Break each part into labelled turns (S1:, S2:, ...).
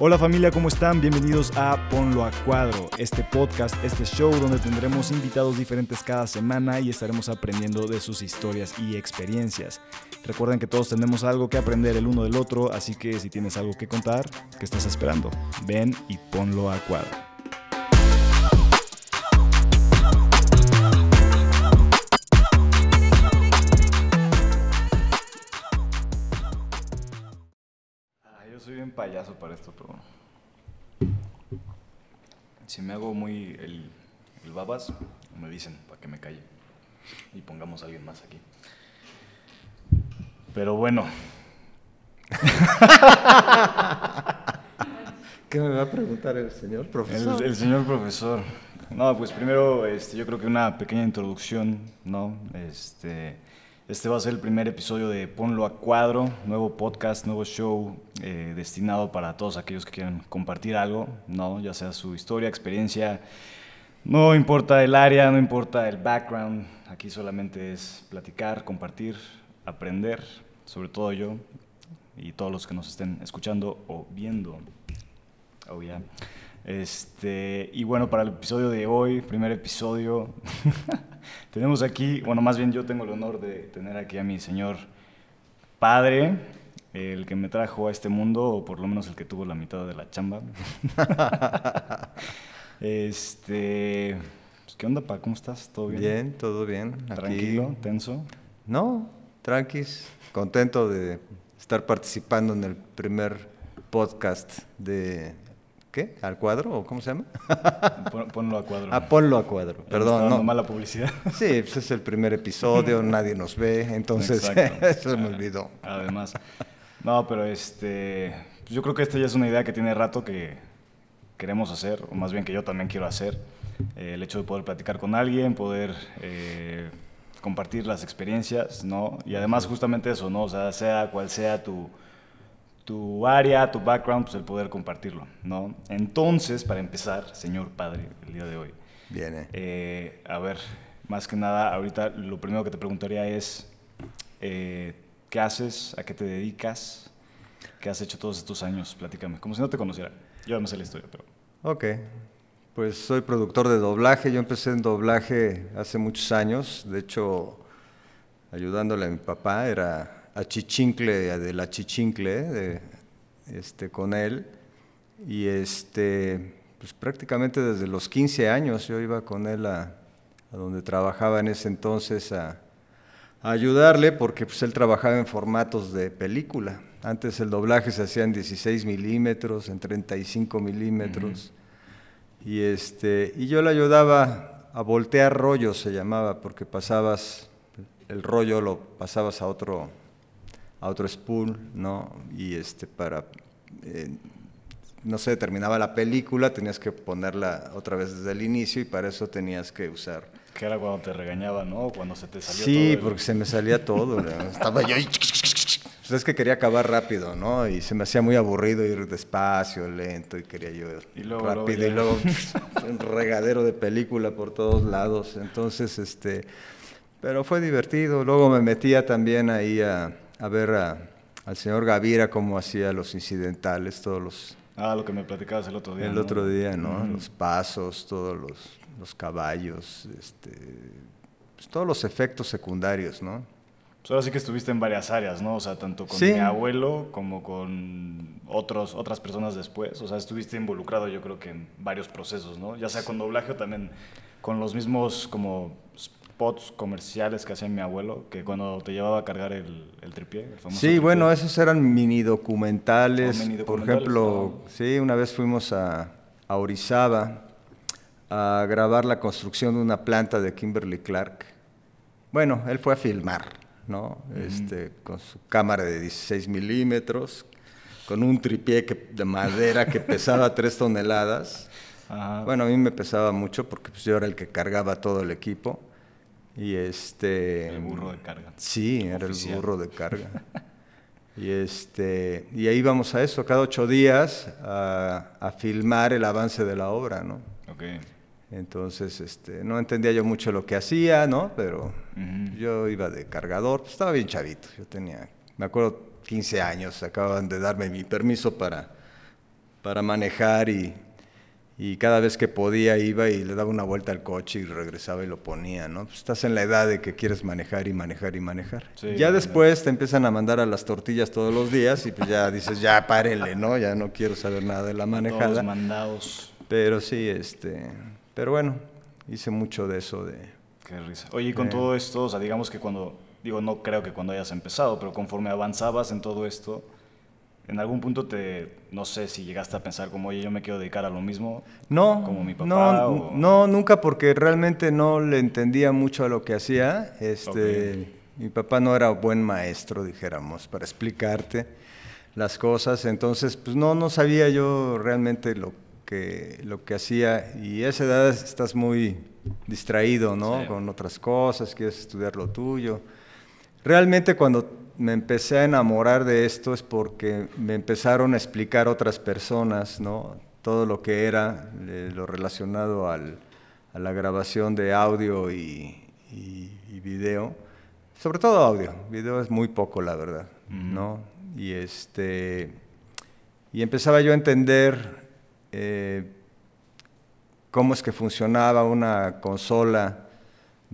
S1: Hola familia, ¿cómo están? Bienvenidos a Ponlo a Cuadro, este podcast, este show donde tendremos invitados diferentes cada semana y estaremos aprendiendo de sus historias y experiencias. Recuerden que todos tenemos algo que aprender el uno del otro, así que si tienes algo que contar, ¿qué estás esperando? Ven y ponlo a cuadro. Payaso para esto, pero si me hago muy el, el babas, me dicen para que me calle y pongamos a alguien más aquí. Pero bueno,
S2: ¿Qué me va a preguntar el señor profesor?
S1: el, el señor profesor. No, pues primero este, yo creo que una pequeña introducción, ¿no? Este, este va a ser el primer episodio de Ponlo a Cuadro, nuevo podcast, nuevo show eh, destinado para todos aquellos que quieran compartir algo, ¿no? Ya sea su historia, experiencia, no importa el área, no importa el background, aquí solamente es platicar, compartir, aprender, sobre todo yo y todos los que nos estén escuchando o viendo. Oh, yeah. Este, y bueno, para el episodio de hoy, primer episodio, tenemos aquí, bueno, más bien yo tengo el honor de tener aquí a mi señor padre, el que me trajo a este mundo, o por lo menos el que tuvo la mitad de la chamba. este, pues, ¿qué onda, pa? ¿Cómo estás? ¿Todo bien?
S2: Bien, todo bien. Aquí-
S1: ¿Tranquilo? ¿Tenso?
S2: No, tranquis. Contento de estar participando en el primer podcast de... ¿Qué? ¿Al cuadro? ¿O cómo se llama?
S1: Pon- Ponlo a cuadro.
S2: Ah, ponlo a cuadro. Perdón, no.
S1: mala publicidad.
S2: Sí, pues es el primer episodio, nadie nos ve, entonces
S1: Exacto.
S2: eso me olvidó.
S1: Además. No, pero este. yo creo que esta ya es una idea que tiene rato que queremos hacer, o más bien que yo también quiero hacer. Eh, el hecho de poder platicar con alguien, poder eh, compartir las experiencias, ¿no? Y además, justamente eso, ¿no? O sea, sea cual sea tu, tu área, tu background, pues el poder compartirlo, ¿no? Entonces, para empezar, señor padre, el día de hoy.
S2: Viene.
S1: Eh, a ver, más que nada, ahorita lo primero que te preguntaría es, eh, ¿qué haces? ¿A qué te dedicas? ¿Qué has hecho todos estos años? Platícame, como si no te conociera. Yo ya me sé la historia, pero...
S2: Ok, pues soy productor de doblaje. Yo empecé en doblaje hace muchos años. De hecho, ayudándole a mi papá, era achichincle de la chichincle de, este, con él. Y este, pues prácticamente desde los 15 años yo iba con él a, a donde trabajaba en ese entonces a, a ayudarle porque pues, él trabajaba en formatos de película. Antes el doblaje se hacía en 16 milímetros, en 35 milímetros. Y, este, y yo le ayudaba a voltear rollos, se llamaba, porque pasabas, el rollo lo pasabas a otro, a otro spool, ¿no? Y este, para, eh, no sé, terminaba la película, tenías que ponerla otra vez desde el inicio y para eso tenías que usar.
S1: Que era cuando te regañaba, ¿no? Cuando se te salió
S2: Sí,
S1: todo el-
S2: porque se me salía todo. ¿no? Estaba yo ahí. Pues es que quería acabar rápido, ¿no? Y se me hacía muy aburrido ir despacio, lento, y quería yo ir
S1: Y luego,
S2: rápido.
S1: luego
S2: y luego un regadero de película por todos lados. Entonces, este. Pero fue divertido. Luego me metía también ahí a, a ver a- al señor Gavira cómo hacía los incidentales, todos los.
S1: Ah, lo que me platicabas el otro día,
S2: El
S1: ¿no?
S2: otro día, ¿no? Los pasos, todos los, los caballos, este, pues, todos los efectos secundarios, ¿no?
S1: Pues ahora sí que estuviste en varias áreas, ¿no? O sea, tanto con
S2: Sí.
S1: mi abuelo como con otros, otras personas después. O sea, estuviste involucrado yo creo que en varios procesos, ¿no? Ya sea con doblaje o también con los mismos como spots comerciales que hacía mi abuelo, que cuando te llevaba a cargar el, el tripié, el famoso
S2: Sí,
S1: tripié.
S2: bueno, esos eran mini documentales.
S1: Oh, mini
S2: Por
S1: documentales,
S2: ejemplo, sí, una vez fuimos a, a Orizaba a grabar la construcción de una planta de Kimberly Clark. Bueno, él fue a filmar, ¿no? este, con su cámara de 16 milímetros, con un tripié que- de madera que pesaba 3 toneladas.
S1: Ajá.
S2: Bueno, a mí me pesaba mucho porque pues, yo era el que cargaba todo el equipo. Y este...
S1: El burro de carga.
S2: Sí, era el burro de carga. y, este, y ahí vamos a eso, cada ocho días a, a filmar el avance de la obra, ¿no?
S1: Ok.
S2: Entonces, este, no entendía yo mucho lo que hacía, ¿no? Pero yo iba de cargador, pues, estaba bien chavito, yo tenía, me acuerdo, 15 años, acababan de darme mi permiso para, para manejar y, y cada vez que podía iba y le daba una vuelta al coche y regresaba y lo ponía, ¿no? Pues estás en la edad de que quieres manejar y manejar y manejar.
S1: Sí,
S2: ya después te empiezan a mandar a las tortillas todos los días y pues ya dices, ya párele, ¿no? Ya no quiero saber nada de la
S1: Todos
S2: manejada.
S1: mandados.
S2: Pero sí, este, pero bueno, hice mucho de eso de
S1: Qué risa. Oye, y con
S2: Eh.
S1: todo esto, o sea, digamos que cuando, digo, no creo que cuando hayas empezado, pero conforme avanzabas en todo esto, en algún punto te, no sé si llegaste a pensar como, oye, yo me quiero dedicar a lo mismo.
S2: No,
S1: Como mi papá,
S2: no,
S1: o-
S2: no, nunca porque realmente no le entendía mucho a lo que hacía. Este, Mi papá no era buen maestro, dijéramos, para explicarte las cosas. Entonces, pues no, no sabía yo realmente lo que, lo que hacía. Y a esa edad estás muy distraído, ¿no?
S1: Sí.
S2: Con otras cosas, quieres estudiar lo tuyo. Realmente cuando me empecé a enamorar de esto es porque me empezaron a explicar otras personas, ¿no? Todo lo que era eh, lo relacionado al- a la grabación de audio y, y- y video. Sobre todo audio, video es muy poco, la verdad, ¿no? Y este y empezaba yo a entender eh, cómo es que funcionaba una consola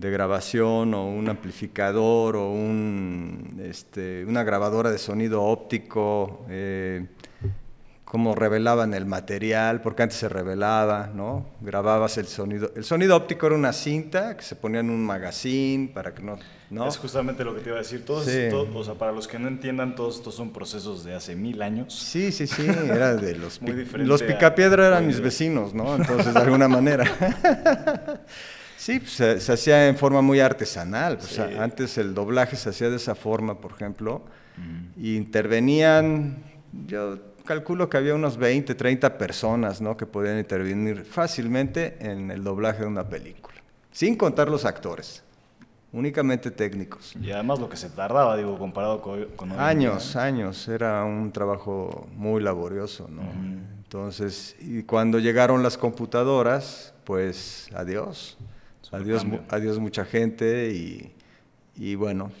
S2: de grabación o un amplificador o un, este, una grabadora de sonido óptico, eh, cómo revelaban el material, porque antes se revelaba, ¿no? Grababas el sonido. El sonido óptico era una cinta que se ponía en un magazine para que no... ¿no?
S1: Es justamente lo que te iba a decir. Todos,
S2: Sí.
S1: to- o sea, para los que no entiendan, todos estos son procesos de hace mil años.
S2: Sí, sí, sí, era de los...
S1: Muy diferente
S2: los picapiedra eran mis vecinos, ¿no? Entonces, de alguna manera. Sí, pues, se, se hacía en forma muy artesanal. Sea,
S1: Sí.
S2: antes el doblaje se hacía de esa forma, por ejemplo. Y intervenían, yo calculo que había unos 20, 30 personas, ¿no? Que podían intervenir fácilmente en el doblaje de una película. Sin contar los actores, únicamente técnicos.
S1: Y además lo que se tardaba, digo, comparado con, con
S2: Años,
S1: día.
S2: años, era un trabajo muy laborioso, ¿no? Entonces, y cuando llegaron las computadoras, pues adiós, adiós, mu- adiós mucha gente y, y bueno,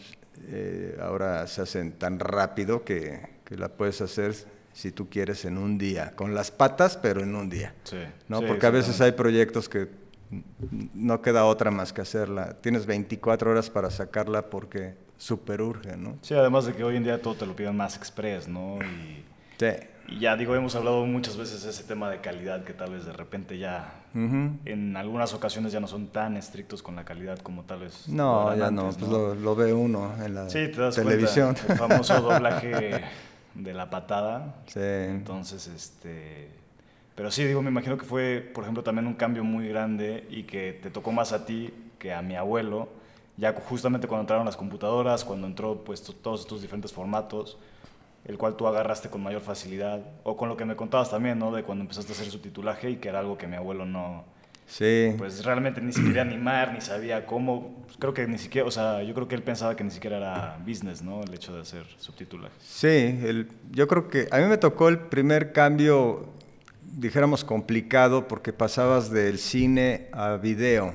S2: eh, ahora se hacen tan rápido que, que la puedes hacer si tú quieres en un día, con las patas, pero en un día.
S1: Sí,
S2: ¿no?
S1: sí,
S2: Porque a veces hay proyectos que no queda otra más que hacerla. Tienes 24 horas para sacarla porque super urge, ¿no?
S1: Sí, además de que hoy en día todo te lo piden más express, ¿no? Y,
S2: Sí.
S1: Y ya digo, hemos hablado muchas veces de ese tema de calidad que tal vez de repente ya,
S2: Ujú.
S1: en algunas ocasiones ya no son tan estrictos con la calidad como tal vez.
S2: No, ya no,
S1: antes,
S2: pues lo, lo ve uno en la
S1: Sí, te das
S2: televisión.
S1: cuenta, el famoso doblaje de la patada.
S2: Sí.
S1: Entonces, este... Pero sí, digo, me imagino que fue, por ejemplo, también un cambio muy grande y que te tocó más a ti que a mi abuelo, ya justamente cuando entraron las computadoras, cuando entró pues to- todos estos diferentes formatos, el cual tú agarraste con mayor facilidad, o con lo que me contabas también, ¿no? De cuando empezaste a hacer subtitulaje y que era algo que mi abuelo no,
S2: Sí.
S1: pues realmente ni se quería animar, ni sabía cómo, Pues, creo que ni siquiera, o sea, yo creo que él pensaba que ni siquiera era business, ¿no? El hecho de hacer subtitulaje.
S2: Sí, el- yo creo que a mí me tocó el primer cambio, dijéramos, complicado, porque pasabas del cine a video.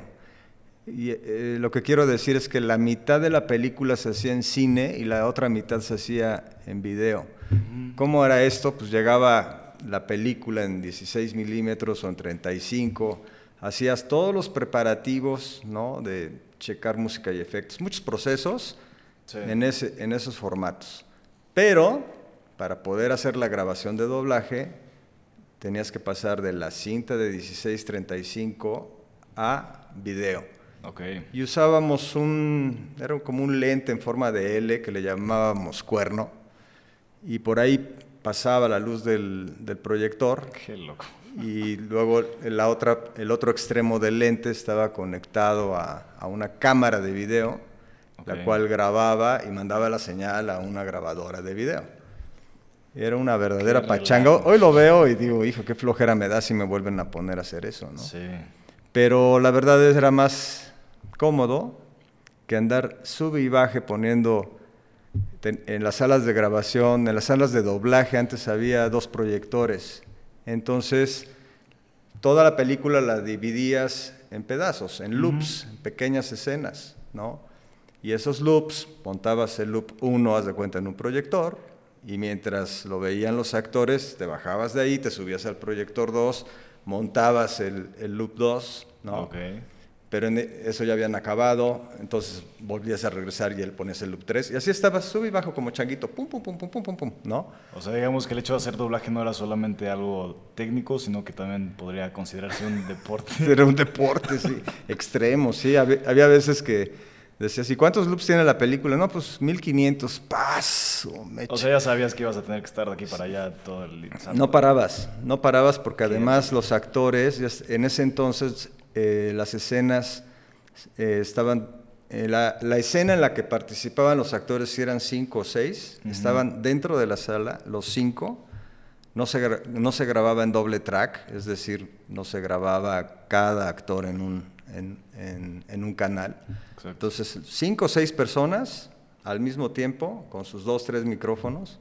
S2: Y eh, lo que quiero decir es que la mitad de la película se hacía en cine y la otra mitad se hacía en video. ¿Cómo era esto? Pues llegaba la película en 16 milímetros o en 35, hacías todos los preparativos, ¿no? De checar música y efectos, muchos procesos
S1: Sí.
S2: en, ese, en esos formatos. Pero para poder hacer la grabación de doblaje, tenías que pasar de la cinta de 16-35 a video.
S1: Ok.
S2: Y usábamos un, era como un lente en forma de L que le llamábamos cuerno, y por ahí pasaba la luz del, del proyector,
S1: Qué loco.
S2: y luego la otra, el otro extremo del lente estaba conectado a, a una cámara de video,
S1: Ok.
S2: la cual grababa y mandaba la señal a una grabadora de video. Era una verdadera
S1: Qué
S2: pachanga. Hoy lo veo y digo, hijo, qué flojera me da si me vuelven a poner a hacer eso, ¿no?
S1: Sí.
S2: Pero la verdad es era más cómodo que andar sube y baje poniendo en las salas de grabación, en las salas de doblaje, antes había dos proyectores. Entonces, toda la película la dividías en pedazos, en loops, en pequeñas escenas, ¿no? Y esos loops, montabas el loop 1, haz de cuenta, en un proyector, y mientras lo veían los actores, te bajabas de ahí, te subías al proyector 2, montabas el, el loop 2, ¿no?
S1: Ok.
S2: Pero en eso ya habían acabado, entonces volvías a regresar y él ponías el loop 3, y así estabas, sube y bajo como changuito, pum, pum, pum, pum, pum, pum, pum, ¿no?
S1: O sea, digamos que el hecho de hacer doblaje no era solamente algo técnico, sino que también podría considerarse un deporte.
S2: Era un deporte, sí, extremo, sí. Había, había veces que decías, ¿y cuántos loops tiene la película? No, pues 1500, paso, mecha.
S1: O sea, ya sabías que ibas a tener que estar de aquí para allá todo el santo.
S2: No parabas, no parabas porque además los actores, en ese entonces eh, las escenas eh, estaban, eh, la, la escena en la que participaban los actores, si eran cinco o seis, estaban dentro de la sala, los cinco, no se, no se grababa en doble track, es decir, no se grababa cada actor en un, en, en- en un canal.
S1: Exacto.
S2: Entonces, cinco o seis personas al mismo tiempo, con sus dos, tres micrófonos,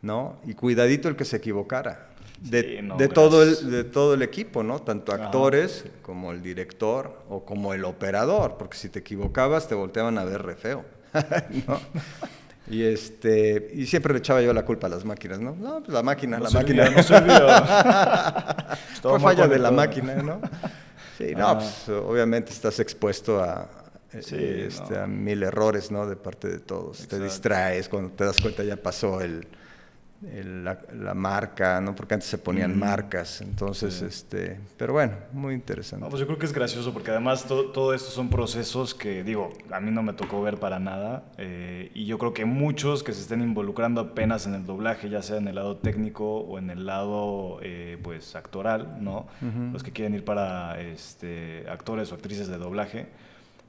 S2: ¿no? Y cuidadito el que se equivocara. De,
S1: Sí, no,
S2: de todo, el, de todo el equipo, ¿no? Tanto
S1: Ajá.
S2: actores como el director o como el operador, porque si te equivocabas te volteaban a ver re feo, ¿no? Y, este, y siempre le echaba yo la culpa a las máquinas, ¿no? No, pues la máquina,
S1: No
S2: la
S1: servía,
S2: máquina.
S1: no. Estaba
S2: Fue falla de la máquina, ¿no? Sí, no,
S1: Ah.
S2: pues obviamente estás expuesto a, eh,
S1: Sí,
S2: este,
S1: no.
S2: a mil errores, ¿no? De parte de todos. Te distraes, cuando te das cuenta ya pasó el- la, la marca, ¿no? Porque antes se ponían
S1: Mm.
S2: marcas, entonces,
S1: Sí.
S2: este, pero bueno, muy interesante.
S1: No, pues yo creo que es gracioso porque además to- todo esto son procesos que, digo, a mí no me tocó ver para nada eh, y yo creo que muchos que se estén involucrando apenas en el doblaje, ya sea en el lado técnico o en el lado, eh, pues, actoral, ¿no?
S2: Ujú.
S1: Los que quieren ir para este, actores o actrices de doblaje,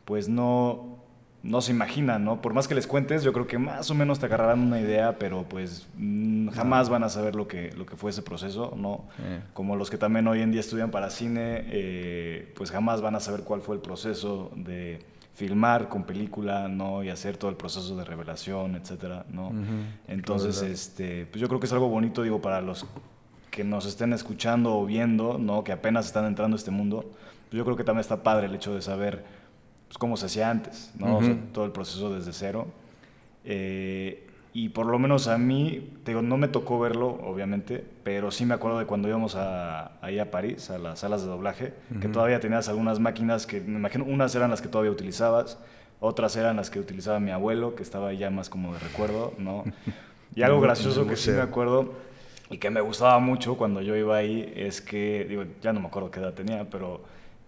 S1: pues no, no se imaginan, ¿no? Por más que les cuentes, yo creo que más o menos te agarrarán una idea, pero pues mm, jamás van a saber lo que, lo que fue ese proceso, ¿no?
S2: Eh.
S1: como los que también hoy en día estudian para cine, eh, pues jamás van a saber cuál fue el proceso de filmar con película, ¿no? Y hacer todo el proceso de revelación, etcétera, ¿no? Entonces, este, pues yo creo que es algo bonito, digo, para los que nos estén escuchando o viendo, ¿no? Que apenas están entrando a este mundo, pues yo creo que también está padre el hecho de saber pues, cómo se hacía antes, ¿no? O sea, todo el proceso desde cero. Eh, y por lo menos a mí, te digo, no me tocó verlo, obviamente, pero sí me acuerdo de cuando íbamos a, ahí a París, a las salas de doblaje, que
S2: Ujú.
S1: todavía tenías algunas máquinas que, me imagino, unas eran las que todavía utilizabas, otras eran las que utilizaba mi abuelo, que estaba ahí ya más como de recuerdo, ¿no? Y algo gracioso que sí me acuerdo y que me gustaba mucho cuando yo iba ahí es que, digo, ya no me acuerdo qué edad tenía, pero...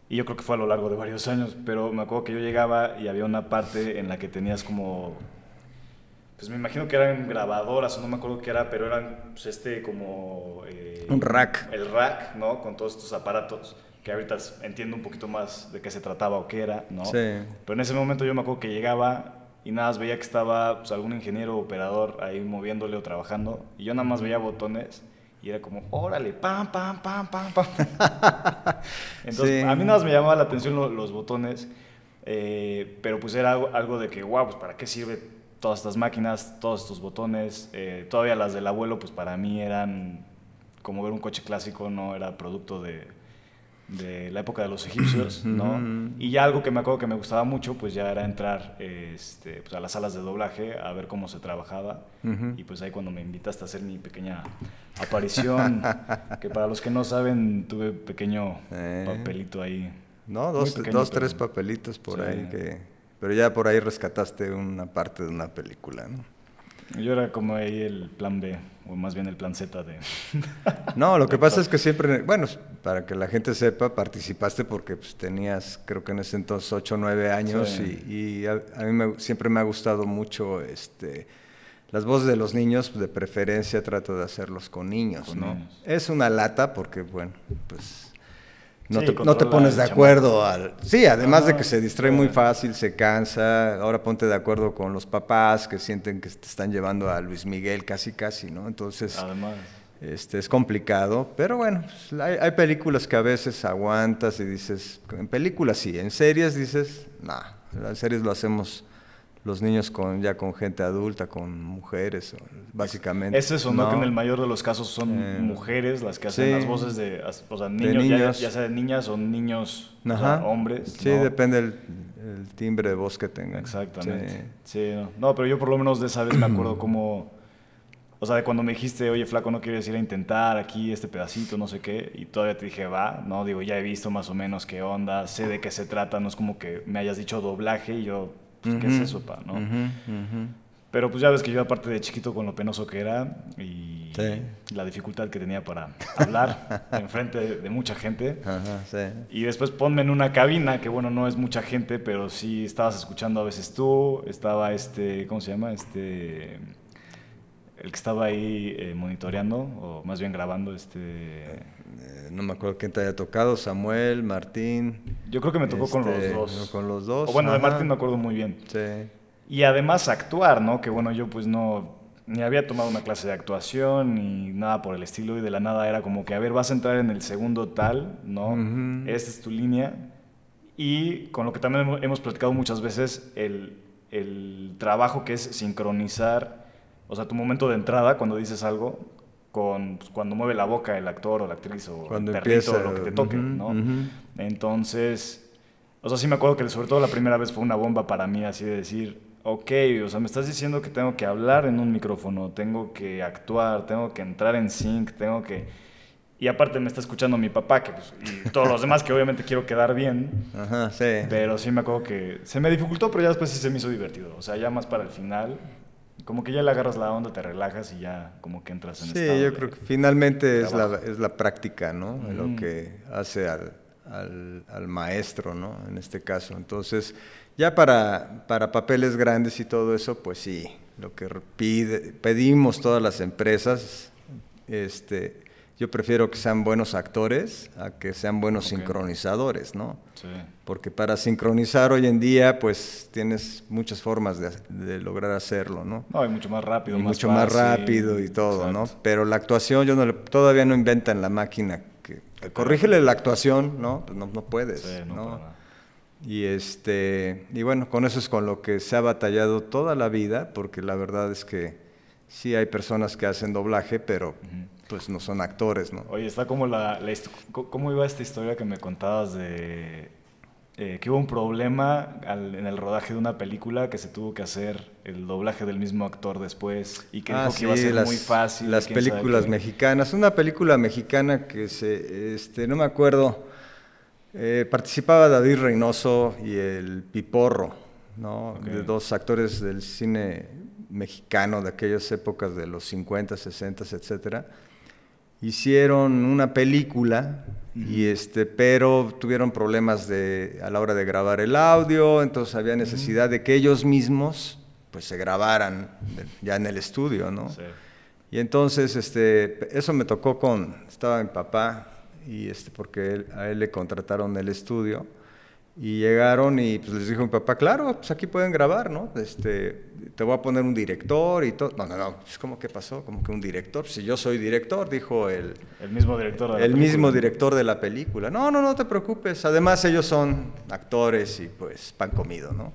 S1: Y yo creo que fue a lo largo de varios años, pero me acuerdo que yo llegaba y había una parte en la que tenías como pues me imagino que eran grabadoras, o no me acuerdo qué era, pero eran pues, este como... eh,
S2: Un rack.
S1: El rack, ¿no? Con todos estos aparatos, que ahorita entiendo un poquito más de qué se trataba o qué era, ¿no?
S2: Sí.
S1: Pero en ese momento yo me acuerdo que llegaba y nada más veía que estaba pues, algún ingeniero o operador ahí moviéndole o trabajando, y yo nada más veía botones y era como, órale, pam, pam, pam, pam, pam. Entonces,
S2: Sí.
S1: a mí nada más me llamaba la atención lo- los botones, eh, pero pues era algo, algo de que, wow, pues para qué sirve todas estas máquinas, todos estos botones. Eh, todavía las del abuelo, pues para mí eran como ver un coche clásico, no era producto de, de la época de los egipcios, ¿no? Y ya algo que me acuerdo que me gustaba mucho, pues ya era entrar este, pues, a las salas de doblaje a ver cómo se trabajaba. Y pues ahí cuando me invitaste a hacer mi pequeña aparición, que para los que no saben, tuve pequeño
S2: Eh.
S1: papelito ahí.
S2: No, dos,
S1: pequeño,
S2: dos
S1: pero-
S2: tres papelitos por
S1: Sí.
S2: ahí que... Pero ya por ahí rescataste una parte de una película, ¿no?
S1: Yo era como ahí el plan B, o más bien el plan Z de...
S2: No, lo que pasa es que siempre, bueno, para que la gente sepa, participaste porque pues, tenías, creo que en ese entonces, 8 o 9 años
S1: Sí.
S2: y, y a, a mí me- siempre me ha gustado mucho este, las voces de los niños, de preferencia trato de hacerlos con niños,
S1: Con
S2: ¿no?
S1: niños.
S2: Es una lata porque, bueno, pues no,
S1: Sí,
S2: te, no te pones de acuerdo al... Sí, además de que se distrae muy fácil, se cansa, ahora ponte de acuerdo con los papás que sienten que te están llevando a Luis Miguel casi casi, ¿no? Entonces...
S1: Además,
S2: Este, es complicado, pero bueno, pues, hay, hay películas que a veces aguantas y dices, en películas sí, en series dices, nah, en series lo hacemos los niños con ya con gente adulta, con mujeres, básicamente.
S1: es eso, ¿no? Que en el mayor de los casos son
S2: Eh,
S1: mujeres las que hacen
S2: sí.
S1: las voces de, o sea, niños, ya-
S2: niños.
S1: Ya, sea de niñas o niños, o sea,
S2: Ajá.
S1: hombres.
S2: Sí,
S1: ¿no?
S2: depende el, el timbre de voz que tengan.
S1: Exactamente.
S2: Sí.
S1: Sí, no. No, pero yo por lo menos de esa vez me acuerdo cómo, O sea, de cuando me dijiste, oye, flaco, no quieres ir a intentar aquí este pedacito, no sé qué, y todavía te dije, va, no, digo, ya he visto más o menos qué onda, sé de qué se trata, no es como que me hayas dicho doblaje y yo, pues, ¿qué es eso, pa? ¿no? Pero pues ya ves que yo aparte de chiquito con lo penoso que era y la dificultad que tenía para hablar enfrente de, de, mucha gente.
S2: Ajá, sí.
S1: Y después ponme en una cabina, que bueno, no es mucha gente, pero sí estabas escuchando a veces tú, estaba este, ¿cómo se llama? Este, el que estaba ahí eh, monitoreando, o más bien grabando, este...
S2: Eh, no me acuerdo quién te haya tocado, Samuel, Martín.
S1: Yo creo que me tocó con los
S2: este,
S1: dos.
S2: Con los dos.
S1: O bueno, de. Martín me acuerdo muy bien.
S2: Sí.
S1: Y además actuar, ¿no? Que bueno, yo pues no, ni había tomado una clase de actuación ni nada por el estilo y de la nada era como que, a ver, vas a entrar en el segundo tal, ¿no? Esta es tu línea. Y con lo que también hemos- hemos platicado muchas veces, el, el trabajo que es sincronizar, o sea, tu momento de entrada cuando dices algo, con pues, cuando mueve la boca el actor o la actriz o
S2: Cuando
S1: el perrito
S2: empieza,
S1: o lo que te toque,
S2: ujú,
S1: ¿no?
S2: ujú.
S1: Entonces, o sea, sí me acuerdo que sobre todo la primera vez fue una bomba para mí, así de decir, ok, o sea, me estás diciendo que tengo que hablar en un micrófono, tengo que actuar, tengo que entrar en sync, tengo que... Y aparte me está escuchando mi papá, que pues, y todos los demás que obviamente quiero quedar bien,
S2: Ajá, sí.
S1: pero sí me acuerdo que se me dificultó, pero ya después sí se me hizo divertido. O sea, ya más para el final, como que ya le agarras la onda, te relajas y ya como que entras en
S2: Sí,
S1: estado
S2: yo
S1: de-
S2: creo que finalmente es la, es la práctica, ¿no? Lo que hace al, al- al maestro, ¿no? En este caso. Entonces, ya para, para papeles grandes y todo eso, pues sí, lo que pide- pedimos todas las empresas, este, yo prefiero que sean buenos actores a que sean buenos sincronizadores, ¿no?
S1: Sí.
S2: Porque para sincronizar hoy en día, pues tienes muchas formas de, de lograr hacerlo, ¿no?
S1: No, y mucho más rápido,
S2: y
S1: más
S2: mucho más rápido y todo, ¿no? Pero la actuación, yo no le- todavía no inventan la máquina que corrígele la actuación, ¿no? Pues no, no puedes,
S1: Sí, no,
S2: ¿no?
S1: para nada.
S2: Y este, y bueno, con eso es con lo que se ha batallado toda la vida, porque la verdad es que sí hay personas que hacen doblaje, pero pues no son actores, ¿no?
S1: Oye, está como la, ¿Cómo iba esta historia que me contabas de eh, que hubo un problema al- en el rodaje de una película que se tuvo que hacer el doblaje del mismo actor después y que
S2: Ah,
S1: dijo que iba a ser
S2: las,
S1: muy fácil.
S2: Las películas mexicanas. Una película mexicana que se, este, no me acuerdo, eh, participaba David Reynoso y el Piporro, ¿no? De dos actores del cine mexicano de aquellas épocas de los 50, 60, etcétera. Hicieron una película y este, pero tuvieron problemas de, a la hora de grabar el audio, entonces había necesidad de que ellos mismos pues se grabaran ya en el estudio, ¿no?
S1: Sí.
S2: Y entonces, este, eso me tocó con, estaba mi papá, y este, porque él- a él le contrataron el estudio, y llegaron y pues les dijo mi papá, claro, pues aquí pueden grabar, ¿no? Este, te voy a poner un director y todo. No, no, no, pues ¿cómo que pasó? ¿Cómo que un director? Si yo soy director, dijo el,
S1: El mismo director de la
S2: el mismo
S1: película.
S2: director de la película. No, no, no te preocupes. Además, ellos son actores y pues pan comido, ¿no?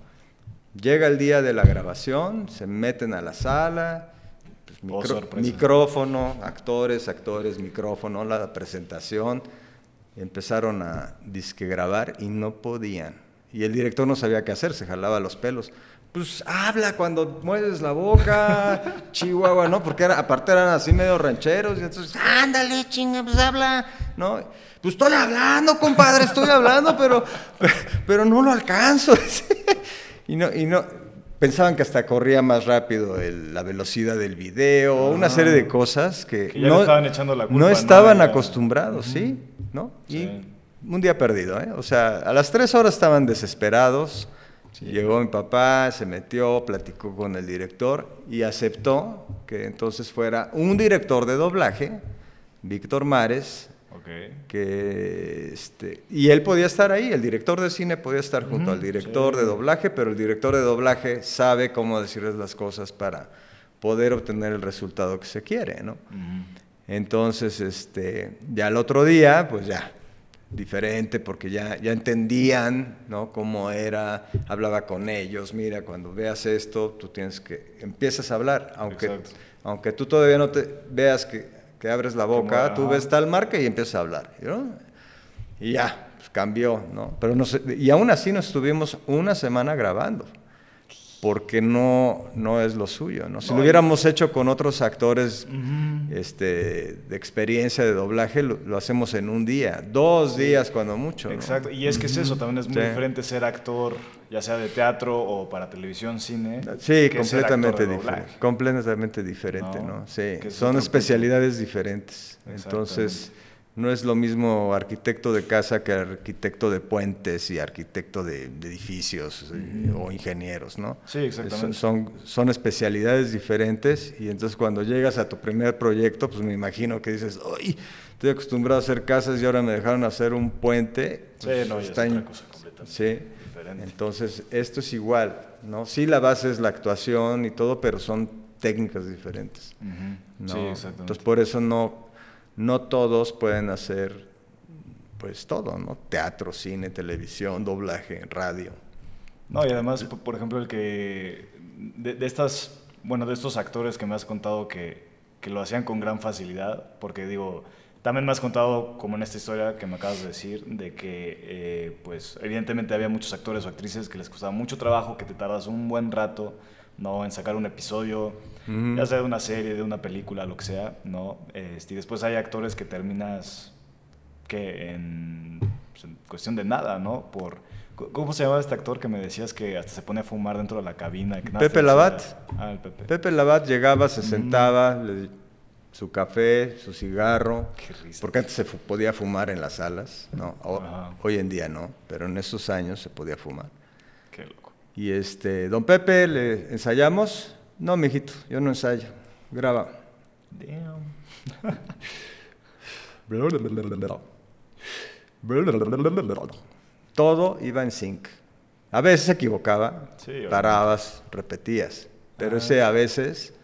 S2: Llega el día de la grabación, se meten a la sala, pues,
S1: Oh,
S2: micro-
S1: sorpresa.
S2: micrófono, actores, actores, micrófono, la presentación. Empezaron a disque grabar y no podían. Y el director no sabía qué hacer, se jalaba los pelos. Pues habla cuando mueves la boca, Chihuahua, ¿no? Porque era, aparte eran así medio rancheros, y entonces, ándale, chinga, pues habla, ¿no? Pues estoy hablando, compadre, estoy hablando, pero, pero no lo alcanzo. y no, y no, pensaban que hasta corría más rápido el- la velocidad del video, una serie de cosas que,
S1: Que ya le estaban echando la culpa,
S2: no
S1: ¿no?
S2: estaban acostumbrados, ¿sí? ¿No?
S1: Sí.
S2: Y un día perdido, ¿eh? O sea, a las tres horas estaban desesperados. Llegó mi papá, se metió, platicó con el director y aceptó que entonces fuera un director de doblaje, Víctor Mares,
S1: Ok.
S2: que este, y él podía estar ahí, el director de cine podía estar junto al director
S1: sí.
S2: de doblaje, pero el director de doblaje sabe cómo decirles las cosas para poder obtener el resultado que se quiere, ¿no? Entonces, este, ya el otro día, pues ya, diferente, porque ya, ya entendían, ¿no? Cómo era, hablaba con ellos, mira, cuando veas esto, tú tienes que, empiezas a hablar, aunque,
S1: Exacto.
S2: aunque tú todavía no te veas que, que abres la boca,
S1: Como,
S2: tú ves tal marca y empiezas a hablar, ¿no? Y ya, pues cambió, ¿no? Pero no sé, y aún así nos estuvimos una semana grabando. Porque no, no es lo suyo. ¿no? Si
S1: No,
S2: lo hubiéramos hecho con otros actores este, de experiencia de doblaje, lo, lo hacemos en un día, dos días cuando mucho. ¿no?
S1: Exacto, y es que es eso, también es muy
S2: Sí.
S1: diferente ser actor, ya sea de teatro o para televisión, cine.
S2: Sí, completamente diferente. Completamente diferente,
S1: No.
S2: Sí, son especialidades diferentes. Entonces, no es lo mismo arquitecto de casa que arquitecto de puentes y arquitecto de, de edificios eh, o ingenieros, ¿no?
S1: Sí, exactamente.
S2: Son, son, especialidades diferentes y entonces cuando llegas a tu primer proyecto, pues me imagino que dices, ¡ay! Estoy acostumbrado a hacer casas y ahora me dejaron hacer un puente.
S1: Sí,
S2: Pues,
S1: no, ya es
S2: está
S1: otra cosa completamente
S2: Sí.
S1: diferente.
S2: Entonces, esto es igual, ¿no? Sí, la base es la actuación y todo, pero son técnicas diferentes. ¿no?
S1: Sí, exactamente.
S2: Entonces, por eso no, no todos pueden hacer, pues todo, ¿no? Teatro, cine, televisión, doblaje, radio.
S1: No, y además, por ejemplo, el que. De, de estas. Bueno, de estos actores que me has contado que, que lo hacían con gran facilidad, porque digo. También me has contado, como en esta historia que me acabas de decir, de que, eh, pues, evidentemente había muchos actores o actrices que les costaba mucho trabajo, que te tardas un buen rato, ¿no? En sacar un episodio,
S2: Ujú.
S1: ya sea de una serie, de una película, lo que sea, ¿no? Este, y después hay actores que terminas que en, pues, en cuestión de nada, ¿no? Por, ¿Cómo se llama este actor que me decías que hasta se pone a fumar dentro de la cabina? que
S2: Pepe Labat.
S1: Ah, el Pepe.
S2: Pepe Labat llegaba, se sentaba, le- su café, su cigarro,
S1: Qué risa.
S2: porque antes se podía fumar en las salas, ¿no? O- hoy en día no, pero en esos años se podía fumar. Y este, don Pepe, ¿le ensayamos? No, mijito, yo no ensayo. Graba.
S1: Damn.
S2: Todo iba en sync. A veces se equivocaba,
S1: Sí,
S2: parabas, repetías. Pero
S1: Ah.
S2: ese a veces.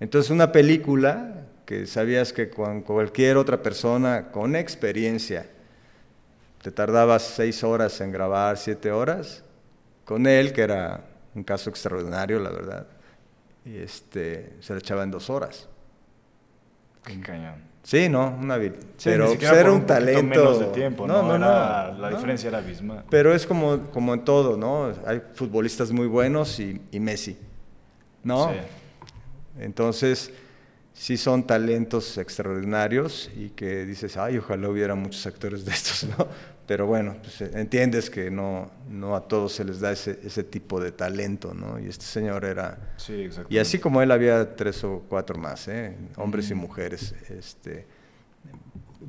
S2: Entonces, una película que sabías que con cualquier otra persona con experiencia te tardabas seis horas en grabar, siete horas, con él, que era un caso extraordinario, la verdad, y este, se le echaba en dos horas.
S1: Qué cañón.
S2: Sí, no, una
S1: Sí,
S2: pero
S1: ni
S2: pues, era
S1: por
S2: un
S1: poquito
S2: talento.
S1: menos de tiempo, ¿no?
S2: no,
S1: Era-
S2: no,
S1: La
S2: no.
S1: diferencia era abismal.
S2: Pero es como, como en todo, ¿no? Hay futbolistas muy buenos y, y Messi, ¿no?
S1: Sí.
S2: Entonces, sí son talentos extraordinarios y que dices, ay, ojalá hubiera muchos actores de estos, ¿no? Pero bueno, pues, eh, entiendes que no, no a todos se les da ese, ese tipo de talento, ¿no? Y este señor era...
S1: Sí, exacto.
S2: Y así como él había tres o cuatro más, ¿eh? hombres y mujeres. Este,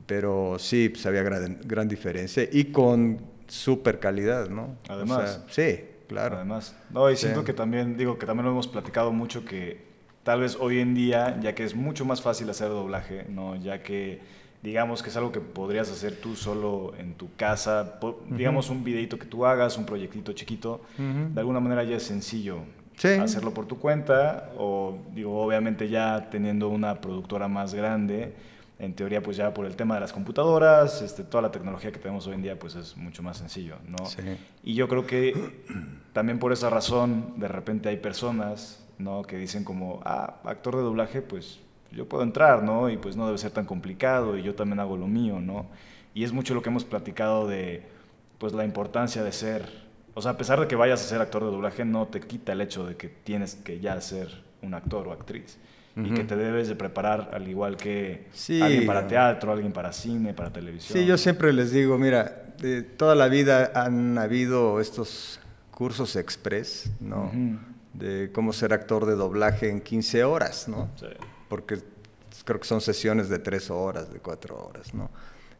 S2: pero sí, pues había gran, gran diferencia y con super calidad, ¿no? O
S1: Además.
S2: sea, sí, claro.
S1: Además. No, y
S2: Sí.
S1: siento que también, digo, que también lo hemos platicado mucho que tal vez hoy en día, ya que es mucho más fácil hacer doblaje, ¿no? Ya que digamos que es algo que podrías hacer tú solo en tu casa, po- digamos un videito que tú hagas, un proyectito chiquito, de alguna manera ya es sencillo
S2: Sí.
S1: hacerlo por tu cuenta o digo, obviamente ya teniendo una productora más grande, en teoría pues ya por el tema de las computadoras, este, toda la tecnología que tenemos hoy en día pues es mucho más sencillo, ¿no?
S2: Sí.
S1: Y yo creo que también por esa razón, de repente hay personas, ¿no? Que dicen como, ah, actor de doblaje, pues yo puedo entrar, ¿no? Y pues no debe ser tan complicado y yo también hago lo mío, ¿no? Y es mucho lo que hemos platicado de, pues la importancia de ser, o sea, a pesar de que vayas a ser actor de doblaje, no te quita el hecho de que tienes que ya ser un actor o actriz. Y que te debes de preparar al igual que
S2: Sí.
S1: alguien para teatro, alguien para cine, para televisión.
S2: Sí, yo siempre les digo, mira, de toda la vida han habido estos cursos express, ¿no?
S1: Ujú.
S2: De cómo ser actor de doblaje en 15 horas, ¿no?
S1: Sí.
S2: Porque creo que son sesiones de tres horas, de cuatro horas, ¿no?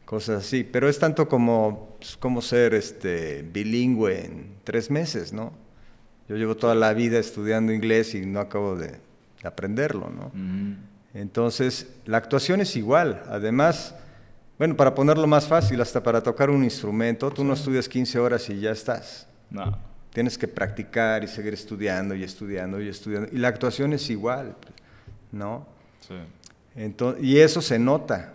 S2: Cosas así. Pero es tanto como, pues, como ser este, bilingüe en tres meses, ¿no? Yo llevo toda la vida estudiando inglés y no acabo de, de aprenderlo, ¿no? Entonces, la actuación es igual. Además, bueno, para ponerlo más fácil, hasta para tocar un instrumento, tú no estudias 15 horas y ya estás.
S1: No.
S2: Tienes que practicar y seguir estudiando y estudiando y estudiando. Y la actuación es igual, ¿no?
S1: Sí.
S2: Ento- y eso se nota,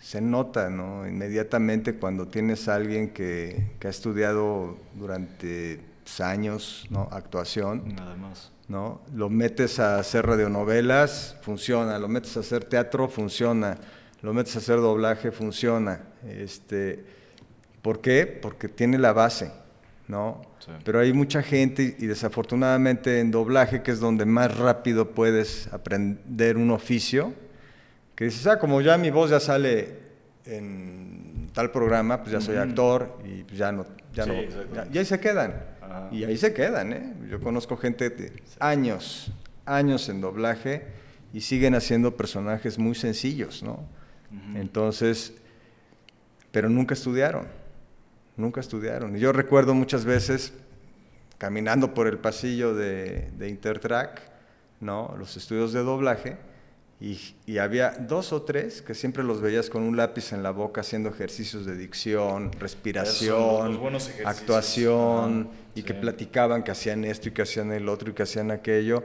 S2: se nota, ¿no? Inmediatamente cuando tienes a alguien que, que ha estudiado durante años, ¿no? Actuación,
S1: Nada más.
S2: ¿no? Lo metes a hacer radionovelas, funciona. Lo metes a hacer teatro, funciona. Lo metes a hacer doblaje, funciona. Este, ¿Por qué? Porque tiene la base, ¿no?
S1: Sí.
S2: Pero hay mucha gente y desafortunadamente en doblaje, que es donde más rápido puedes aprender un oficio, que dices, ah, como ya mi voz ya sale en tal programa, pues ya soy actor y pues ya no, ya
S1: Sí,
S2: no, ya- y ahí se quedan.
S1: Ajá.
S2: Y ahí se quedan, ¿eh? Yo conozco gente de años, años en doblaje y siguen haciendo personajes muy sencillos, ¿no? Entonces, pero nunca estudiaron, nunca estudiaron. Y yo recuerdo muchas veces caminando por el pasillo de, de Intertrack, ¿no? Los estudios de doblaje, y, y había dos o tres que siempre los veías con un lápiz en la boca haciendo ejercicios de dicción, respiración, actuación, y que platicaban que hacían esto y que hacían el otro y que hacían aquello.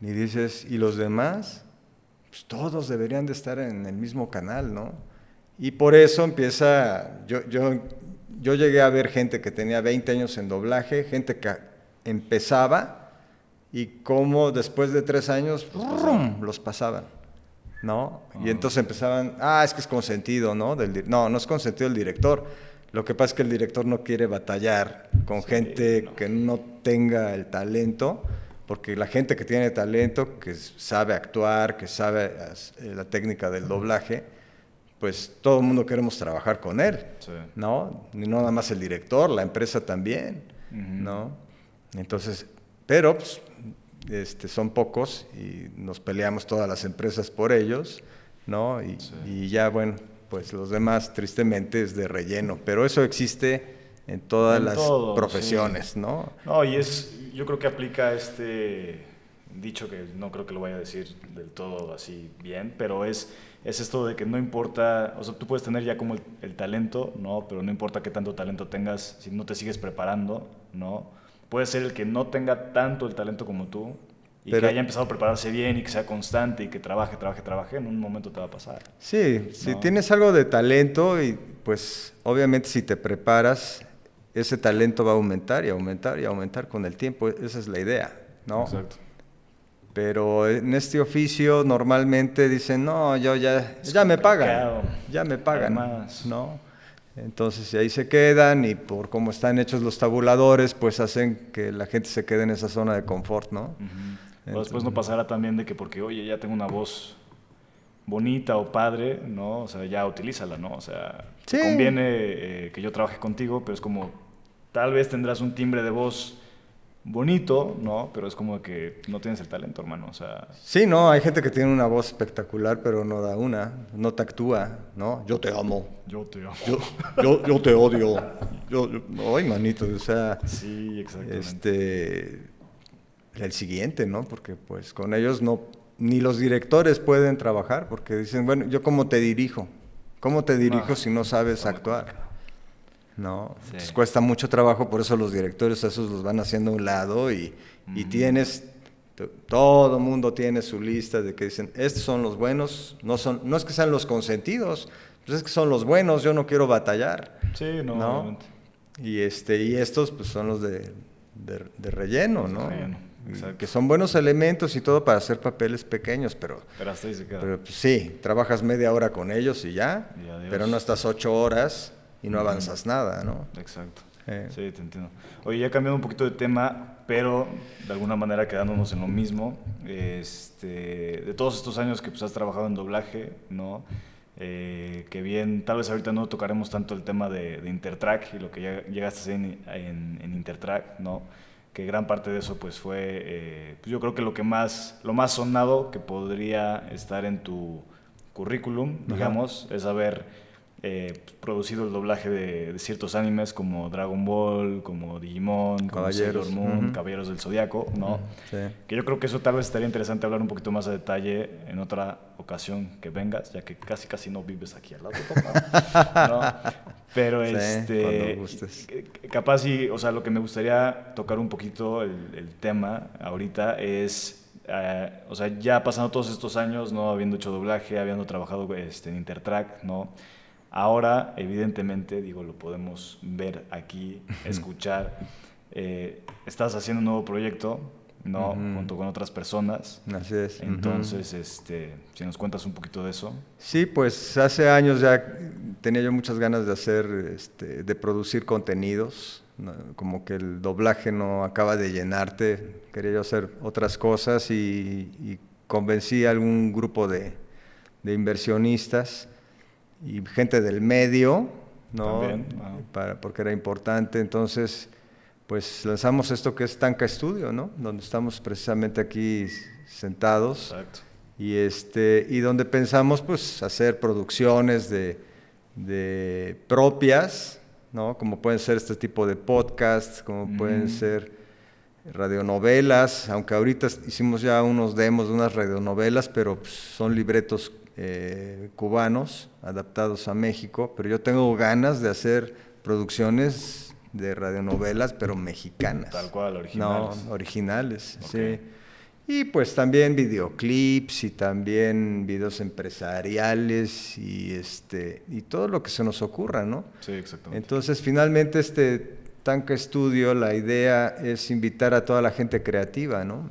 S2: Y dices, ¿y los demás? Pues todos deberían de estar en el mismo canal, ¿no? Y por eso empieza, yo, yo, yo llegué a ver gente que tenía 20 años en doblaje, gente que empezaba y cómo después de tres años ¡rum! los pasaban, ¿no? Y
S1: Ah.
S2: entonces empezaban, ah, es que es consentido, ¿no? Del no, no es consentido el director. Lo que pasa es que el director no quiere batallar con
S1: Sí,
S2: gente
S1: no.
S2: que no tenga el talento, porque la gente que tiene talento, que sabe actuar, que sabe eh, la técnica del doblaje, pues todo el mundo queremos trabajar con él,
S1: Sí.
S2: ¿no? Y no nada más el director, la empresa también,
S1: Ujú.
S2: ¿no? Entonces, pero pues, este, son pocos y nos peleamos todas las empresas por ellos, ¿no? Y,
S1: Sí.
S2: y ya, bueno, pues los demás tristemente es de relleno, pero eso existe en todas
S1: En
S2: las
S1: todo,
S2: profesiones, ¿no?
S1: No, y es, yo creo que aplica este dicho que no creo que lo vaya a decir del todo así bien, pero es, es esto de que no importa, o sea, tú puedes tener ya como el, el talento, ¿no? Pero no importa qué tanto talento tengas, si no te sigues preparando, ¿no? Puede ser el que no tenga tanto el talento como tú y
S2: Pero-
S1: que haya empezado a prepararse bien y que sea constante y que trabaje, trabaje, trabaje, en un momento te va a pasar.
S2: Sí, si tienes algo de talento y pues obviamente si te preparas, ese talento va a aumentar y aumentar y aumentar con el tiempo, esa es la idea, ¿no?
S1: Exacto.
S2: Pero en este oficio normalmente dicen, no, yo ya,
S1: Es
S2: ya me pagan, ya me pagan,
S1: Además.
S2: ¿no? Entonces ahí se quedan y por cómo están hechos los tabuladores, pues hacen que la gente se quede en esa zona de confort, ¿no?
S1: O después no pasará también de que porque, oye, ya tengo una voz bonita o padre, ¿no? O sea, ya utilízala, ¿no? O sea, te
S2: Sí.
S1: conviene eh, que yo trabaje contigo, pero es como, tal vez tendrás un timbre de voz bonito, ¿no? Pero es como que no tienes el talento, hermano, o sea...
S2: Sí, no, hay gente que tiene una voz espectacular, pero no da una, no te actúa, ¿no? Yo te amo,
S1: Yo te amo.
S2: yo, yo, yo te odio, yo, yo- ay, manito, o sea,
S1: Sí, exactamente.
S2: este, el siguiente, ¿no? Porque pues con ellos no, ni los directores pueden trabajar, porque dicen, bueno, ¿yo cómo te dirijo? ¿Cómo te dirijo si no sabes actuar? No,
S1: Sí.
S2: Entonces, cuesta mucho trabajo, por eso los directores a esos los van haciendo a un lado y, y
S1: Ujú.
S2: tienes, todo mundo tiene su lista de que dicen, estos son los buenos, no, son, no es que sean los consentidos, pues es que son los buenos, yo no quiero batallar.
S1: Sí, no,
S2: ¿no?
S1: obviamente.
S2: Y, este, y estos pues son los de, de- de relleno,
S1: Los de
S2: ¿no?
S1: relleno, exacto.
S2: Que son buenos elementos y todo para hacer papeles pequeños, pero,
S1: Pero hasta ahí se queda.
S2: pero pues, sí, trabajas media hora con ellos y ya,
S1: Y
S2: pero no estás ocho horas y no avanzas nada, ¿no?
S1: Exacto.
S2: Eh.
S1: Sí, te entiendo. Oye, ya cambiando un poquito de tema, pero de alguna manera quedándonos en lo mismo, este, de todos estos años que pues, has trabajado en doblaje, ¿no? Eh, que bien, tal vez ahorita no tocaremos tanto el tema de, de Intertrack y lo que ya llegaste a hacer en, en, en Intertrack, ¿no? Que gran parte de eso pues fue, eh, pues, yo creo que lo que más, lo más sonado que podría estar en tu currículum,
S2: Ajá.
S1: digamos, es haber eh, producido el doblaje de, de ciertos animes como Dragon Ball, como Digimon, como
S2: Caballeros,
S1: Sailor Moon,
S2: ujú.
S1: Caballeros del Zodiaco, ¿no?
S2: Sí.
S1: Que yo creo que eso tal vez estaría interesante hablar un poquito más a detalle en otra ocasión que vengas, ya que casi casi no vives aquí al lado, papá, ¿no? Pero
S2: Sí,
S1: este,
S2: cuando gustes.
S1: capaz y, o sea, lo que me gustaría tocar un poquito el, el tema ahorita es, eh, o sea, ya pasando todos estos años, ¿no? Habiendo hecho doblaje, habiendo trabajado este, en Intertrack, ¿no? Ahora, evidentemente, digo, lo podemos ver aquí, escuchar. eh, estás haciendo un nuevo proyecto, ¿no? Junto con otras personas.
S2: Así es.
S1: Entonces, este, si nos cuentas un poquito de eso.
S2: Sí, pues hace años ya tenía yo muchas ganas de hacer, este, de producir contenidos, como que el doblaje no acaba de llenarte, quería yo hacer otras cosas y, convencí a algún grupo de, inversionistas y gente del medio, ¿no? Para, porque era importante, entonces pues lanzamos esto que es Tanca Estudio, ¿no? Donde estamos precisamente aquí sentados. Exacto. Y, este, y donde pensamos pues hacer producciones de, de propias, ¿no? Como pueden ser este tipo de podcasts, como pueden ser radionovelas, aunque ahorita hicimos ya unos demos de unas radionovelas, pero pues, son libretos eh, cubanos adaptados a México, pero yo tengo ganas de hacer producciones de radionovelas, pero mexicanas.
S1: Tal cual, originales.
S2: No, originales, sí. Y pues también videoclips y también videos empresariales y este y todo lo que se nos ocurra, ¿no?
S1: Sí, exactamente.
S2: Entonces, finalmente este Tanca Studio, la idea es invitar a toda la gente creativa, ¿no?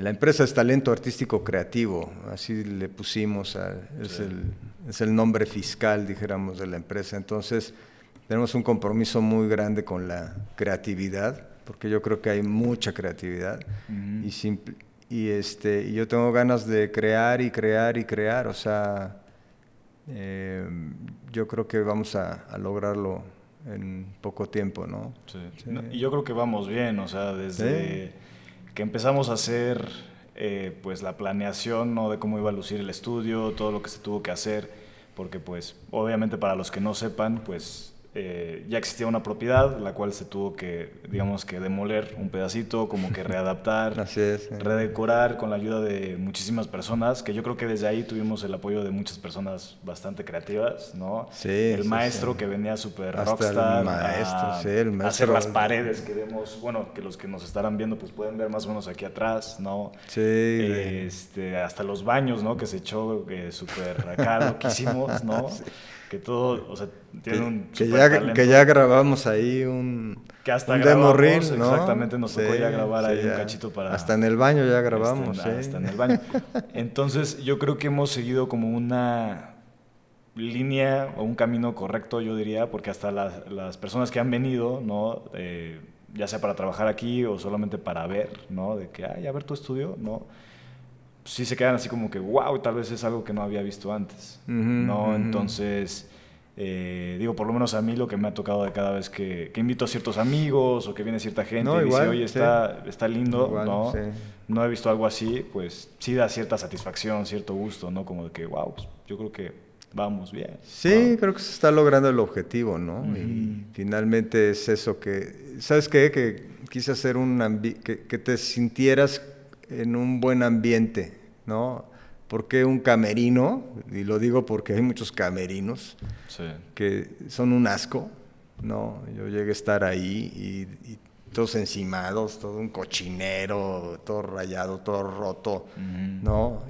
S2: La empresa es Talento Artístico Creativo, así le pusimos, es, el, es el nombre fiscal, dijéramos, de la empresa. Entonces, tenemos un compromiso muy grande con la creatividad porque yo creo que hay mucha creatividad y, y, este, y yo tengo ganas de crear y crear y crear, o sea, eh, yo creo que vamos a, lograrlo en poco tiempo, ¿no?
S1: Sí. y yo creo que vamos bien, o sea, desde que empezamos a hacer eh, pues la planeación ¿no? de cómo iba a lucir el estudio, todo lo que se tuvo que hacer, porque pues obviamente para los que no sepan, pues eh, ya existía una propiedad, la cual se tuvo que, digamos que demoler un pedacito, como que readaptar, redecorar con la ayuda de muchísimas personas, que yo creo que desde ahí tuvimos el apoyo de muchas personas bastante creativas, ¿no?
S2: Sí,
S1: el maestro que venía súper rockstar,
S2: el maestro, sí, el maestro.
S1: hacer las paredes que vemos, bueno, que los que nos estarán viendo pues pueden ver más o menos aquí atrás, ¿no?
S2: Sí.
S1: Este, hasta los baños, ¿no? Que se echó eh, súper acá, loquísimos, ¿no? Que todo, o sea, tiene
S2: que,
S1: un
S2: que ya, que ya grabamos ahí un,
S1: que hasta
S2: un
S1: demo
S2: reel,
S1: ¿no? Exactamente, nos tocó ya grabar ahí un cachito para...
S2: Hasta en el baño ya grabamos,
S1: hasta, hasta en el baño. Entonces, yo creo que hemos seguido como una línea o un camino correcto, yo diría, porque hasta las, las personas que han venido, ¿no? Eh, ya sea para trabajar aquí o solamente para ver, ¿no? De que, ay, a ver tu estudio, ¿no? Sí se quedan así como que, wow, tal vez es algo que no había visto antes, ¿no? Entonces, eh, digo, por lo menos a mí lo que me ha tocado de cada vez que, invito a ciertos amigos o que viene cierta gente y dice, oye, está, está lindo, ¿no? No he visto algo así, pues sí da cierta satisfacción, cierto gusto, ¿no? Como de que, wow, pues, yo creo que vamos bien.
S2: Sí, creo que se está logrando el objetivo, ¿no? Y finalmente es eso que, ¿sabes qué? Que quise hacer un, que, que te sintieras en un buen ambiente, ¿no? Porque un camerino, y lo digo porque hay muchos camerinos que son un asco, ¿no? Yo llegué a estar ahí y, todos encimados, todo un cochinero, todo rayado, todo roto, ¿no?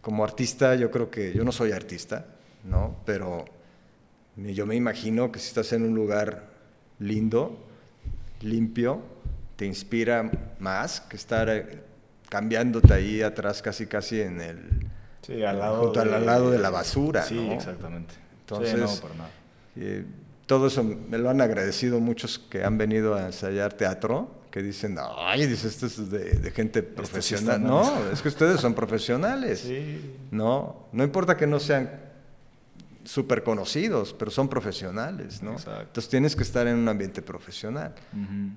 S2: como artista, yo creo que yo no soy artista, ¿no? Pero yo me imagino que si estás en un lugar lindo, limpio, te inspira más que estar cambiándote ahí atrás casi casi en el...
S1: Sí, al lado,
S2: de, al lado de la basura.
S1: Sí, exactamente.
S2: Entonces, no, nada. Eh, todo eso me lo han agradecido muchos que han venido a ensayar teatro, que dicen, ay, dice, esto es de, gente este profesional. no, es que ustedes son profesionales. Sí. No, no importa que no sean súper conocidos, pero son profesionales, ¿no? Entonces tienes que estar en un ambiente profesional,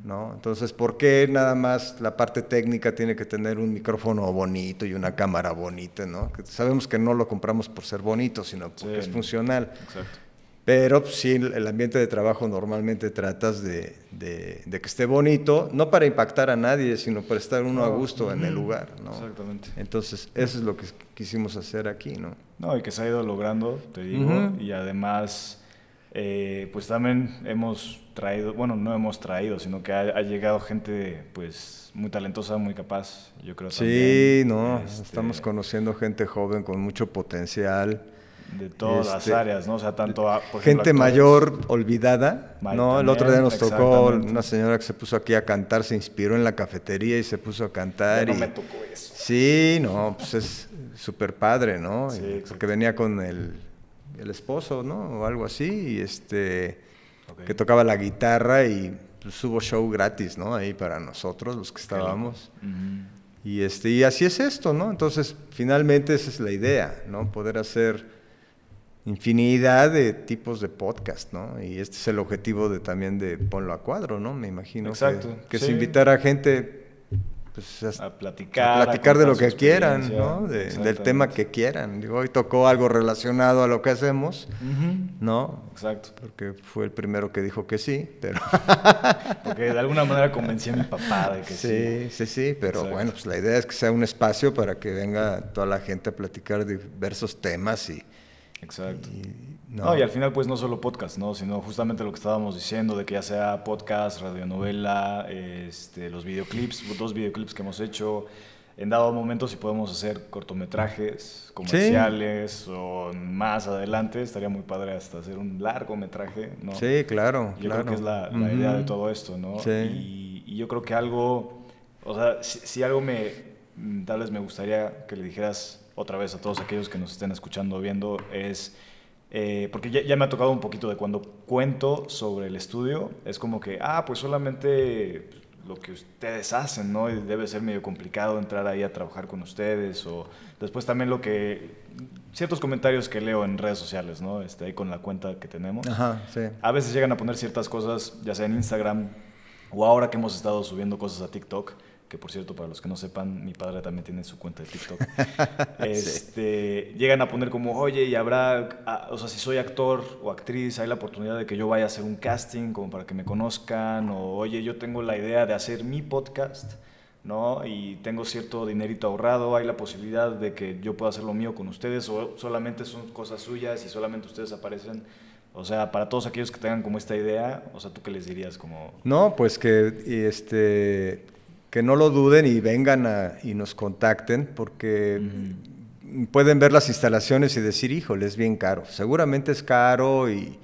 S2: ¿no? Entonces, ¿por qué nada más la parte técnica tiene que tener un micrófono bonito y una cámara bonita, ¿no? sabemos que no lo compramos por ser bonito, sino porque es funcional. Exacto. Pero sí, el ambiente de trabajo normalmente tratas de, que esté bonito, no para impactar a nadie, sino para estar uno a gusto en el lugar. ¿no?
S1: Exactamente.
S2: Entonces, eso es lo que quisimos hacer aquí. ¿no?
S1: No, y que se ha ido logrando, te digo, y además, eh, pues también hemos traído, bueno, no hemos traído, sino que ha, llegado gente, pues, muy talentosa, muy capaz, yo creo.
S2: Sí, no, este estamos conociendo gente joven con mucho potencial
S1: de todas las este, áreas, ¿no? O sea, tanto
S2: gente mayor olvidada, ¿no? el otro día nos tocó una señora que se puso aquí a cantar, se inspiró en la cafetería y se puso a cantar.
S1: no
S2: y,
S1: me tocó eso.
S2: Sí, no, pues es súper padre, ¿no?
S1: Sí,
S2: porque venía con el, el, esposo, ¿no? O algo así y este que tocaba la guitarra y pues, hubo show gratis, ¿no? Ahí para nosotros, los que estábamos. Y, este, y así es esto, ¿no? Entonces, finalmente esa es la idea, ¿no? Poder hacer infinidad de tipos de podcast, ¿no? Y este es el objetivo de, también de Ponlo a Cuadro, ¿no? Me imagino. que-
S1: Exacto,
S2: Que,
S1: sí.
S2: es invitar a gente pues, a,
S1: A platicar.
S2: a platicar de lo que quieran. ¿no? De- del tema que quieran. Digo, hoy tocó algo relacionado a lo que hacemos. ¿no?
S1: Exacto.
S2: Porque fue el primero que dijo que sí, pero...
S1: Porque de alguna manera convencí a mi papá de que sí.
S2: Sí, sí, sí, pero
S1: Exacto.
S2: bueno, pues la idea es que sea un espacio para que venga toda la gente a platicar diversos temas y,
S1: Exacto.
S2: y-
S1: No. y al final pues no solo podcast, ¿no? Sino justamente lo que estábamos diciendo de que ya sea podcast, radionovela, este, los videoclips, dos videoclips que hemos hecho. En dado momento si podemos hacer cortometrajes, comerciales o más adelante, estaría muy padre hasta hacer un largometraje, ¿no?
S2: Sí, claro,
S1: Yo
S2: claro.
S1: creo que es la, la idea de todo esto, ¿no?
S2: Sí.
S1: Y, y yo creo que algo, o sea, si, si algo me, mm, tal vez me gustaría que le dijeras otra vez a todos aquellos que nos estén escuchando o viendo, es, eh, porque ya, ya me ha tocado un poquito de cuando cuento sobre el estudio, es como que, ah, pues solamente lo que ustedes hacen, ¿no? Y debe ser medio complicado entrar ahí a trabajar con ustedes, o después también lo que, ciertos comentarios que leo en redes sociales, ¿no? Este, ahí con la cuenta que tenemos.
S2: Ajá, sí.
S1: A veces llegan a poner ciertas cosas, ya sea en Instagram o ahora que hemos estado subiendo cosas a TikTok, que por cierto, para los que no sepan, mi padre también tiene su cuenta de TikTok. este, Llegan a poner como, oye, y habrá, ah, o sea, si soy actor o actriz, hay la oportunidad de que yo vaya a hacer un casting como para que me conozcan, o oye, yo tengo la idea de hacer mi podcast. ¿no? Y tengo cierto dinerito ahorrado, hay la posibilidad de que yo pueda hacer lo mío con ustedes o solamente son cosas suyas y solamente ustedes aparecen. O sea, para todos aquellos que tengan como esta idea, o sea, ¿tú qué les dirías? Como,
S2: No, pues que, este, que no lo duden y vengan a- y nos contacten porque pueden ver las instalaciones y decir, híjole, es bien caro. Seguramente es caro y,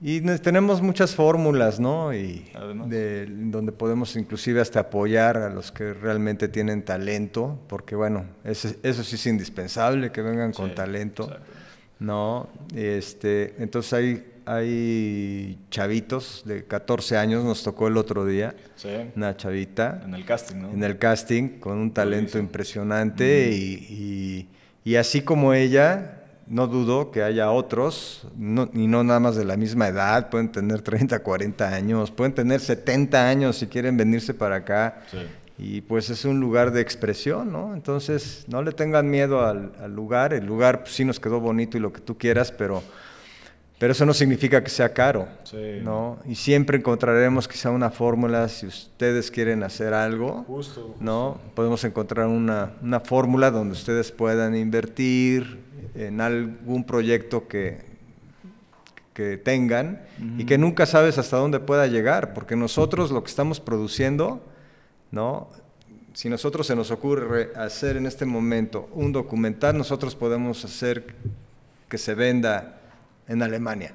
S2: y ne- tenemos muchas fórmulas, ¿no? Y de- donde podemos inclusive hasta apoyar a los que realmente tienen talento, porque bueno, eso sí es indispensable, que vengan con talento.
S1: exacto.
S2: No, este, entonces hay, hay chavitos de 14 años, nos tocó el otro día,
S1: Sí,
S2: una chavita
S1: en el casting, ¿no?
S2: en el casting con un talento impresionante y, y- y así como ella, no dudo que haya otros, no- y no nada más de la misma edad, pueden tener 30, 40 años, pueden tener 70 años si quieren venirse para acá.
S1: Sí.
S2: Y pues es un lugar de expresión, ¿no? Entonces, no le tengan miedo al, al lugar. El lugar pues, sí nos quedó bonito y lo que tú quieras, pero, pero eso no significa que sea caro,
S1: Sí.
S2: ¿no? Y siempre encontraremos quizá una fórmula, si ustedes quieren hacer algo,
S1: Justo.
S2: ¿no? Podemos encontrar una, una fórmula donde ustedes puedan invertir en algún proyecto que, que tengan y que nunca sabes hasta dónde pueda llegar, porque nosotros lo que estamos produciendo, ¿no? Si nosotros se nos ocurre hacer en este momento un documental, nosotros podemos hacer que se venda en Alemania,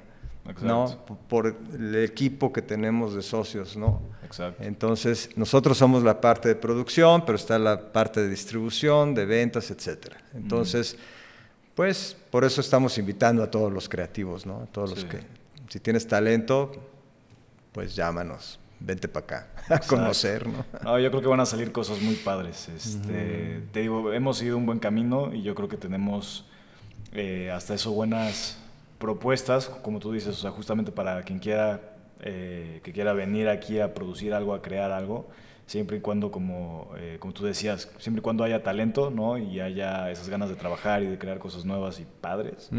S2: ¿no?
S1: Exacto.
S2: P- Por el equipo que tenemos de socios, ¿no?
S1: Exacto.
S2: Entonces, nosotros somos la parte de producción, pero está la parte de distribución, de ventas, etcétera. Entonces, pues por eso estamos invitando a todos los creativos, ¿no? A todos los que si tienes talento, pues llámanos, vente para acá a conocer, ¿no?
S1: No, yo creo que van a salir cosas muy padres. Este, Te digo, hemos ido un buen camino y yo creo que tenemos eh, hasta eso buenas propuestas, como tú dices, o sea, justamente para quien quiera eh, que quiera venir aquí a producir algo, a crear algo, siempre y cuando, como, eh, como tú decías, siempre y cuando haya talento, ¿no? Y haya esas ganas de trabajar y de crear cosas nuevas y padres.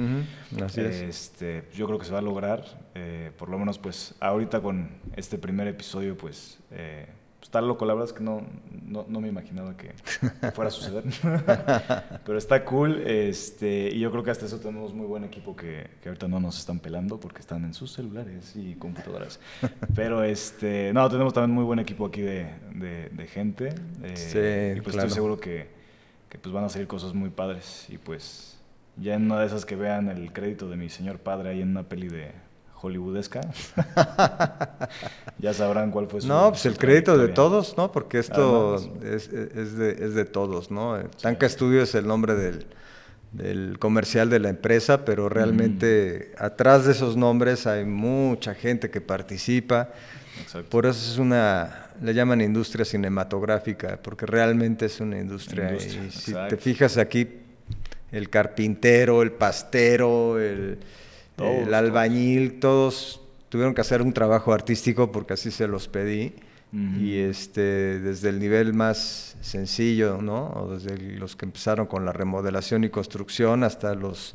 S2: Así es.
S1: Este, yo creo que se va a lograr, eh, por lo menos pues ahorita con este primer episodio pues eh, pues, está loco, la verdad es que no, no, no me imaginaba que, fuera a suceder, pero está cool este, y yo creo que hasta eso tenemos muy buen equipo que, que ahorita no nos están pelando porque están en sus celulares y computadoras, pero este, no, tenemos también muy buen equipo aquí de, de, de gente eh,
S2: Sí,
S1: y pues
S2: claro.
S1: estoy seguro que, que pues van a salir cosas muy padres. Y pues ya en una de esas que vean el crédito de mi señor padre ahí en una peli de hollywoodesca, ya sabrán cuál fue su
S2: No, pues el crédito de todos, ¿no? Porque esto
S1: Además.
S2: es, es de, es de todos, ¿no? Eh, Tanca Studio es el nombre del, del comercial de la empresa, pero realmente atrás de esos nombres hay mucha gente que participa. Por eso es una, le llaman industria cinematográfica, porque realmente es una industria. y si te fijas aquí, el carpintero, el pastero, el, el albañil, todos tuvieron que hacer un trabajo artístico porque así se los pedí. Y este, desde el nivel más sencillo, ¿no? O desde los que empezaron con la remodelación y construcción hasta los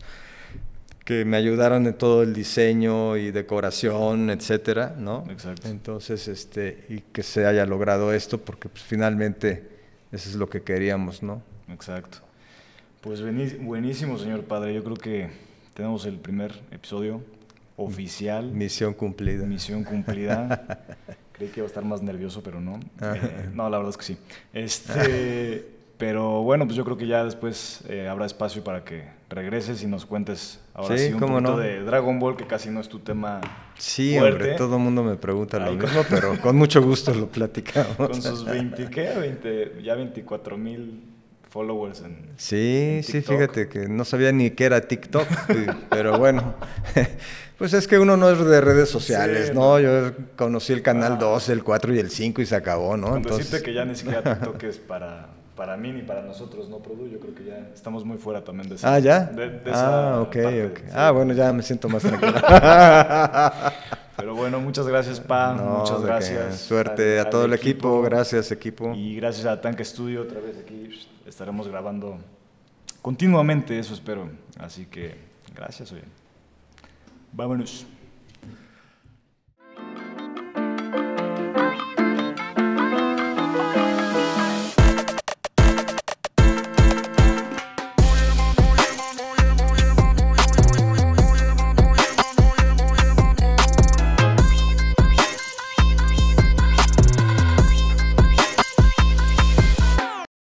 S2: que me ayudaron en todo el diseño y decoración, etcétera, ¿no? Exacto. Entonces, este, y que se haya logrado esto, porque pues, finalmente eso es lo que queríamos, ¿no?
S1: Exacto. Pues buenísimo, señor padre. Yo creo que tenemos el primer episodio oficial.
S2: Misión cumplida.
S1: Misión cumplida. Creí que iba a estar más nervioso, pero no. Eh, no, la verdad es que sí. Este, pero bueno, pues yo creo que ya después eh, habrá espacio para que regreses y nos cuentes ahora sí, un poquito de Dragon Ball, que casi no es tu tema.
S2: Sí, hombre, todo el mundo me pregunta lo mismo, pero con mucho gusto lo platicamos.
S1: Con sus 20, ¿qué? 20, ya 24 mil followers en
S2: Sí, sí, fíjate que no sabía ni qué era TikTok, pero bueno. Pues es que uno no es de redes sociales, ¿no? Yo conocí el canal 2, ah. el 4 y el 5 y se acabó, ¿no?
S1: Entonces... que ya ni siquiera TikTok es para, para mí ni para nosotros, ¿no, Produ? Yo creo que ya estamos muy fuera también de
S2: eso. Ah, ¿ya? ah, ok, ok. Ah, bueno, ya me siento más tranquilo.
S1: Pero bueno, muchas gracias, Pa. muchas gracias.
S2: Suerte a todo el equipo. Gracias, equipo.
S1: Y gracias a Tanque Studio otra vez aquí. Estaremos grabando continuamente, eso espero. Así que gracias, oye. Vámonos.